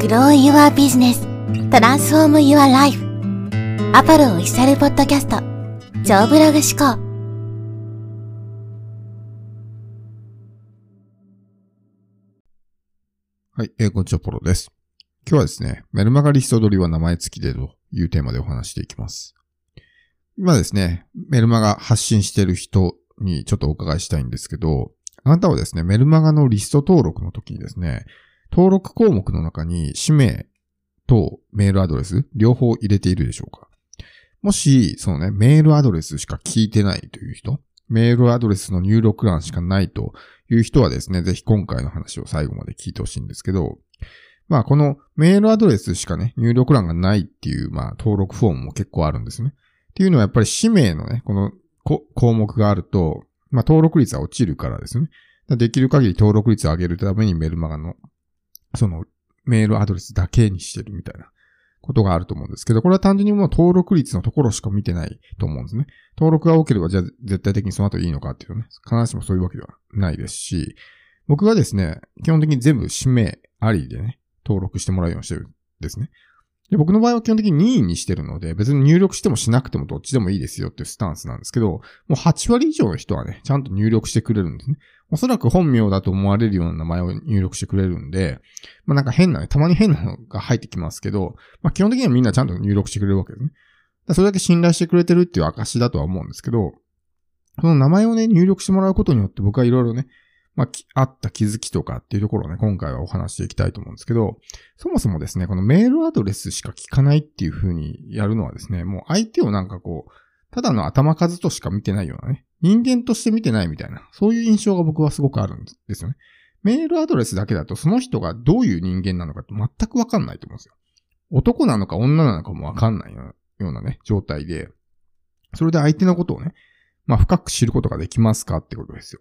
Grow Your Business Transform Your Life アパルオフィシャルポッドキャスト超ブログ思考はい、えー、こんにちは、ポロです。今日はですね、メルマガリスト取りは名前付きでというテーマでお話していきます。今ですね、メルマガ発信してる人にちょっとお伺いしたいんですけど、あなたはですね、メルマガのリスト登録の時にですね、登録項目の中に氏名とメールアドレス両方入れているでしょうか？もし、そのね、メールアドレスしか聞いてないという人、メールアドレスの入力欄しかないという人はですね、ぜひ今回の話を最後まで聞いてほしいんですけど、まあこのメールアドレスしかね、入力欄がないっていう、まあ登録フォームも結構あるんですね。っていうのはやっぱり氏名のね、この項目があると、まあ登録率は落ちるからですね。できる限り登録率を上げるためにメルマガのそのメールアドレスだけにしてるみたいなことがあると思うんですけど、これは単純にもう登録率のところしか見てないと思うんですね。登録が多ければじゃあ絶対的にその後いいのかっていうね、必ずしもそういうわけではないですし、僕がですね、基本的に全部指名ありでね、登録してもらうようにしてるんですね。で、僕の場合は基本的に任意にしてるので、別に入力してもしなくてもどっちでもいいですよっていうスタンスなんですけど、もう8割以上の人はね、ちゃんと入力してくれるんですね。おそらく本名だと思われるような名前を入力してくれるんで、まあなんか変なね、たまに変なのが入ってきますけど、まあ基本的にはみんなちゃんと入力してくれるわけですね。それだけ信頼してくれてるっていう証だとは思うんですけど、その名前をね、入力してもらうことによって僕はいろいろね、まあ、あった気づきとかっていうところをね、今回はお話していきたいと思うんですけど、そもそもですね、このメールアドレスしか聞かないっていう風にやるのはですね、もう相手をなんかこう、ただの頭数としか見てないようなね、人間として見てないみたいな、そういう印象が僕はすごくあるんですよね。メールアドレスだけだとその人がどういう人間なのかって全くわかんないと思うんですよ。男なのか女なのかもわかんないようなね、状態で、それで相手のことをね、まあ深く知ることができますかってことですよ。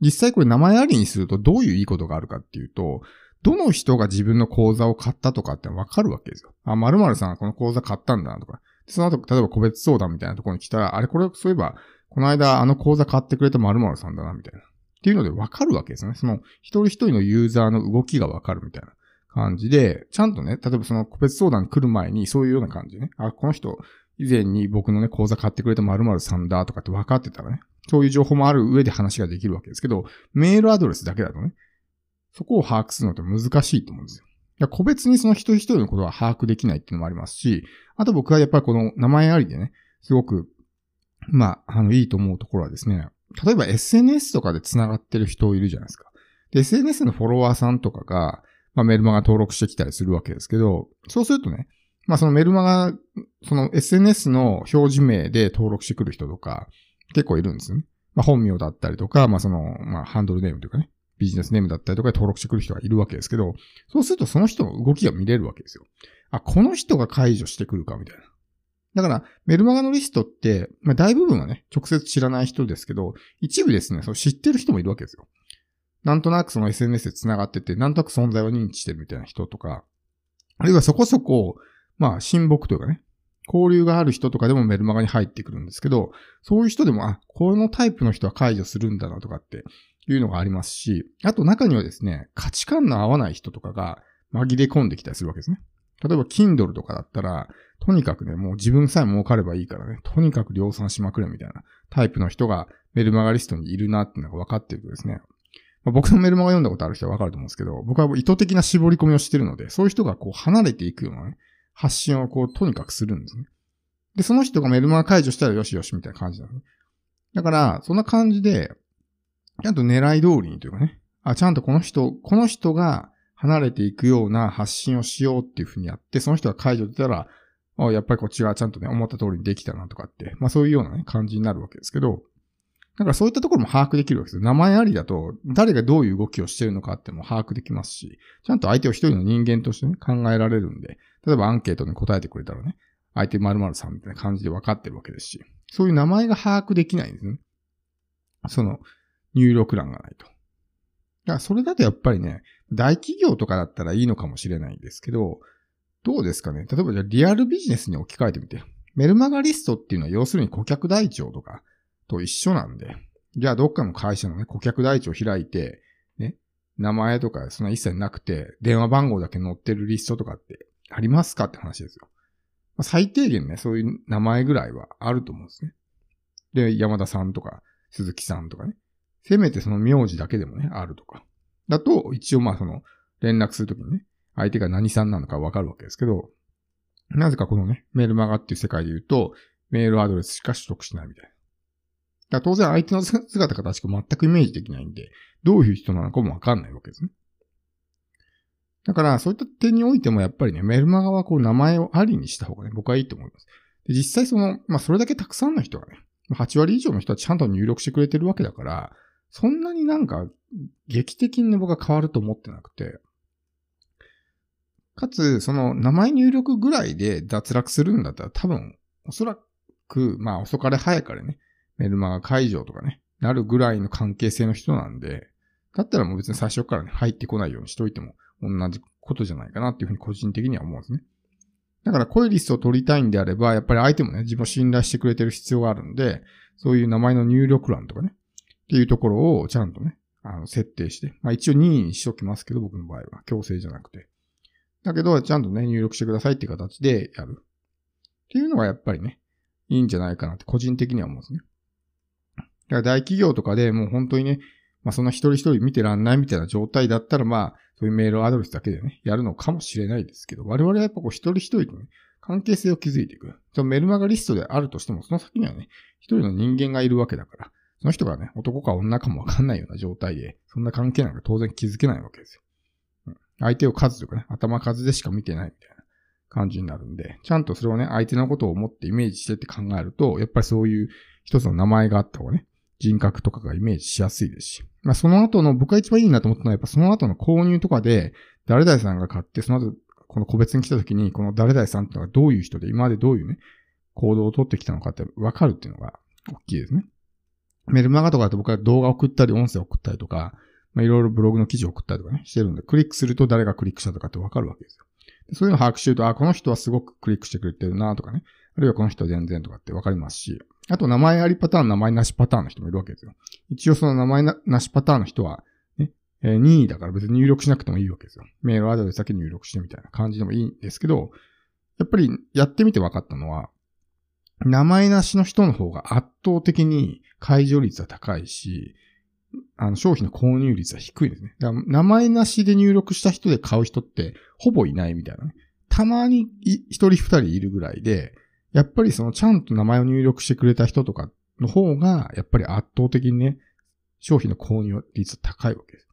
実際これ名前ありにするとどういういいことがあるかっていうと、どの人が自分の口座を買ったとかってわかるわけですよ。あ、〇〇さんがこの口座買ったんだなとか。その後、例えば個別相談みたいなところに来たら、あれこれ、そういえば、この間あの口座買ってくれた〇〇さんだな、みたいな。っていうのでわかるわけですね。その、一人一人のユーザーの動きがわかるみたいな感じで、ちゃんとね、例えばその個別相談来る前にそういうような感じでね、あ、この人、以前に僕のね、口座買ってくれた〇〇さんだとかって分かってたらね、そういう情報もある上で話ができるわけですけど、メールアドレスだけだとね、そこを把握するのって難しいと思うんですよ。個別にその一人一人のことは把握できないっていうのもありますし、あと僕はやっぱりこの名前ありでね、すごく、まあ、あの、いいと思うところはですね、例えば SNS とかで繋がってる人いるじゃないですか。SNS のフォロワーさんとかが、まあ、メルマガ登録してきたりするわけですけど、そうするとね、まあ、そのメルマガ、その SNS の表示名で登録してくる人とか、結構いるんですよね。まあ、本名だったりとか、まあ、その、まあ、ハンドルネームというかね、ビジネスネームだったりとかで登録してくる人がいるわけですけど、そうするとその人の動きが見れるわけですよ。あ、この人が解除してくるかみたいな。だから、メルマガのリストって、まあ、大部分はね、直接知らない人ですけど、一部ですね、そう知ってる人もいるわけですよ。なんとなくその SNS で繋がってて、なんとなく存在を認知してるみたいな人とか、あるいはそこそこ、まあ、親睦というかね、交流がある人とかでもメルマガに入ってくるんですけど、そういう人でも、あ、このタイプの人は解除するんだなとかっていうのがありますし、あと中にはですね、価値観の合わない人とかが紛れ込んできたりするわけですね。例えば、Kindle とかだったら、とにかくね、もう自分さえ儲かればいいからね、とにかく量産しまくれみたいなタイプの人がメルマガリストにいるなっていうのが分かってるとですね、まあ、僕のメルマガ読んだことある人は分かると思うんですけど、僕は意図的な絞り込みをしてるので、そういう人がこう離れていくようなね、発信をこう、とにかくするんですね。で、その人がメルマガ解除したらよしよしみたいな感じなのね。だから、そんな感じで、ちゃんと狙い通りにというかね、あ、ちゃんとこの人、この人が離れていくような発信をしようっていうふうにやって、その人が解除出たら、あやっぱりこっちがちゃんとね、思った通りにできたなとかって、まあそういうようなね、感じになるわけですけど、だからそういったところも把握できるわけです。名前ありだと、誰がどういう動きをしてるのかっても把握できますし、ちゃんと相手を一人の人間としてね、考えられるんで、例えばアンケートに答えてくれたらね、相手〇〇さんみたいな感じで分かってるわけですし、そういう名前が把握できないんですね。その、入力欄がないと。だからそれだとやっぱりね、大企業とかだったらいいのかもしれないんですけど、どうですかね？例えばじゃあリアルビジネスに置き換えてみて。メルマガリストっていうのは要するに顧客台帳とかと一緒なんで、じゃあどっかの会社のね、顧客台帳を開いて、ね、名前とかそんな一切なくて、電話番号だけ載ってるリストとかってありますかって話ですよ。まあ、最低限ね、そういう名前ぐらいはあると思うんですね。で、山田さんとか、鈴木さんとかね。せめてその名字だけでもね、あるとか。だと、一応まあその、連絡するときにね、相手が何さんなのかわかるわけですけど、なぜかこのね、メールマガっていう世界で言うと、メールアドレスしか取得しないみたいな。だ当然相手の姿形が全くイメージできないんで、どういう人なのかもわかんないわけですね。だから、そういった点においてもやっぱりね、メルマガはこう名前をありにした方がね、僕はいいと思います。で実際その、まあそれだけたくさんの人がね、8割以上の人はちゃんと入力してくれてるわけだから、そんなになんか劇的にね僕は変わると思ってなくて、かつ、その名前入力ぐらいで脱落するんだったら多分、おそらく、まあ遅かれ早かれね、メルマガ解除とかね、なるぐらいの関係性の人なんで、だったらもう別に最初からね、入ってこないようにしといても同じことじゃないかなっていうふうに個人的には思うんですね。だからこういうリストを取りたいんであれば、やっぱり相手もね、自分を信頼してくれてる必要があるんで、そういう名前の入力欄とかね、っていうところをちゃんとね、あの、設定して、まあ一応任意にしときますけど、僕の場合は。強制じゃなくて。だけど、ちゃんとね、入力してくださいっていう形でやる。っていうのがやっぱりね、いいんじゃないかなって個人的には思うんですね。だから大企業とかでもう本当にね、まあそんな一人一人見てらんないみたいな状態だったらまあ、そういうメールアドレスだけでね、やるのかもしれないですけど、我々はやっぱこう一人一人とね、関係性を築いていく。そのメルマガリストであるとしても、その先にはね、一人の人間がいるわけだから、その人がね、男か女かもわかんないような状態で、そんな関係なんか当然気づけないわけですよ。うん、相手を数とかね、頭数でしか見てないみたいな感じになるんで、ちゃんとそれをね、相手のことを思ってイメージしてって考えると、やっぱりそういう一つの名前があった方がね、人格とかがイメージしやすいですし。まあその後の、僕が一番いいなと思ったのは、やっぱその後の購入とかで、誰々さんが買って、その後、この個別に来た時に、この誰々さんってのがどういう人で、今までどういうね、行動をとってきたのかって分かるっていうのが大きいですね。メルマガとかだと僕は動画送ったり、音声送ったりとか、まあいろいろブログの記事を送ったりとかね、してるんで、クリックすると誰がクリックしたとかって分かるわけですよ。そういうのを把握してると、あ、この人はすごくクリックしてくれてるなとかね。あるいはこの人は全然とかって分かりますし、あと名前ありパターン、名前なしパターンの人もいるわけですよ。一応その名前なしパターンの人は、ね、えー、任意だから別に入力しなくてもいいわけですよ。メールアドレスだけ入力してみたいな感じでもいいんですけど、やっぱりやってみて分かったのは、名前なしの人の方が圧倒的に解除率は高いし、あの商品の購入率は低いですね。だから名前なしで入力した人で買う人ってほぼいないみたいなね。たまに一人二人いるぐらいで、やっぱりそのちゃんと名前を入力してくれた人とかの方が、やっぱり圧倒的にね、商品の購入率高いわけです。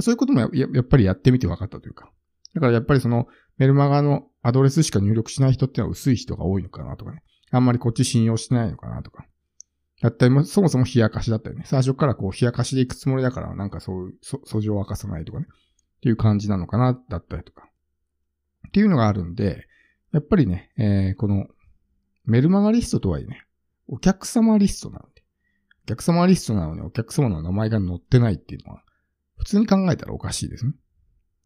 そういうこともややっぱりやってみて分かったというか。だからやっぱりそのメルマガのアドレスしか入力しない人ってのは薄い人が多いのかなとかね。あんまりこっち信用してないのかなとか。だったりも、そもそも冷やかしだったりね。最初からこう冷やかしで行くつもりだから、なんかそういう、訴状を明かさないとかね。っていう感じなのかな、だったりとか。っていうのがあるんで、やっぱりね、えー、このメルマガリストとはいえね、お客様リストなんで。お客様リストなのにお客様の名前が載ってないっていうのは、普通に考えたらおかしいですね。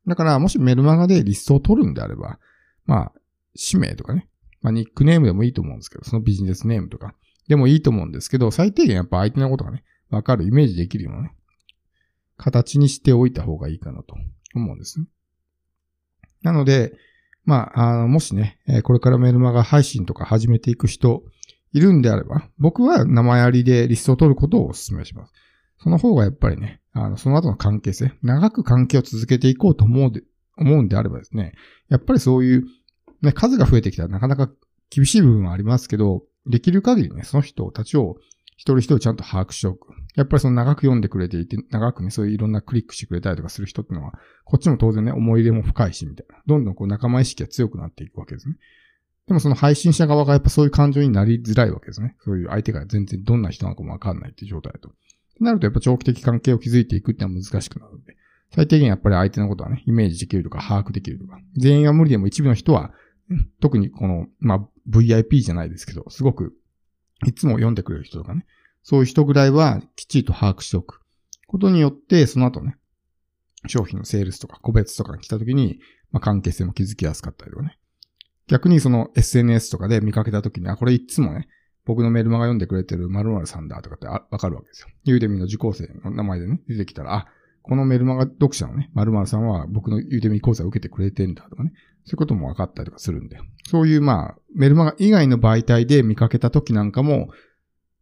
だから、もしメルマガでリストを取るんであれば、まあ、氏名とかね、まあ、ニックネームでもいいと思うんですけど、そのビジネスネームとか、でもいいと思うんですけど、最低限やっぱ相手のことがね、わかる、イメージできるようなね、形にしておいた方がいいかなと思うんですね。なので、まあ、あの、もしね、これからメルマガ配信とか始めていく人いるんであれば、僕は名前ありでリストを取ることをお勧めします。その方がやっぱりね、あの、その後の関係性、長く関係を続けていこうと思うで、思うんであればですね、やっぱりそういう、ね、数が増えてきたらなかなか厳しい部分はありますけど、できる限りね、その人たちを一人一人ちゃんと把握しておく。やっぱりその長く読んでくれていて、長くね、そういういろんなクリックしてくれたりとかする人っていうのは、こっちも当然ね、思い入れも深いし、みたいな。どんどんこう仲間意識が強くなっていくわけですね。でもその配信者側がやっぱそういう感情になりづらいわけですね。そういう相手が全然どんな人なのかもわかんないっていう状態だと。なるとやっぱ長期的関係を築いていくってのは難しくなるので、最低限やっぱり相手のことはね、イメージできるとか把握できるとか、全員は無理でも一部の人は、特にこの、まあ、VIP じゃないですけど、すごく、いつも読んでくれる人とかね、そういう人ぐらいはきっちりと把握しておくことによって、その後ね、商品のセールスとか個別とかに来た時に、まあ、関係性も築きやすかったりとかね。逆にその SNS とかで見かけた時に、あ、これいつもね、僕のメルマガ読んでくれてる〇〇さんだとかってわかるわけですよ。ユーデミの受講生の名前でね、出てきたら、あ、このメルマガ読者のね、〇〇さんは僕のユーデミ講座を受けてくれてんだとかね。そういうことも分かったりとかするんで。そういうまあ、メルマガ以外の媒体で見かけた時なんかも、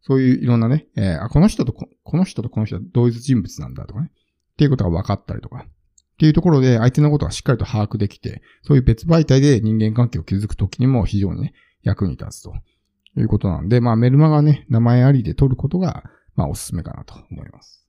そういういろんなね、えー、あ、この人とこ、この人とこの人は同一人物なんだとかね。っていうことが分かったりとか。っていうところで相手のことがしっかりと把握できて、そういう別媒体で人間関係を築くときにも非常にね、役に立つということなんで、まあメルマガね、名前ありで取ることが、まあおすすめかなと思います。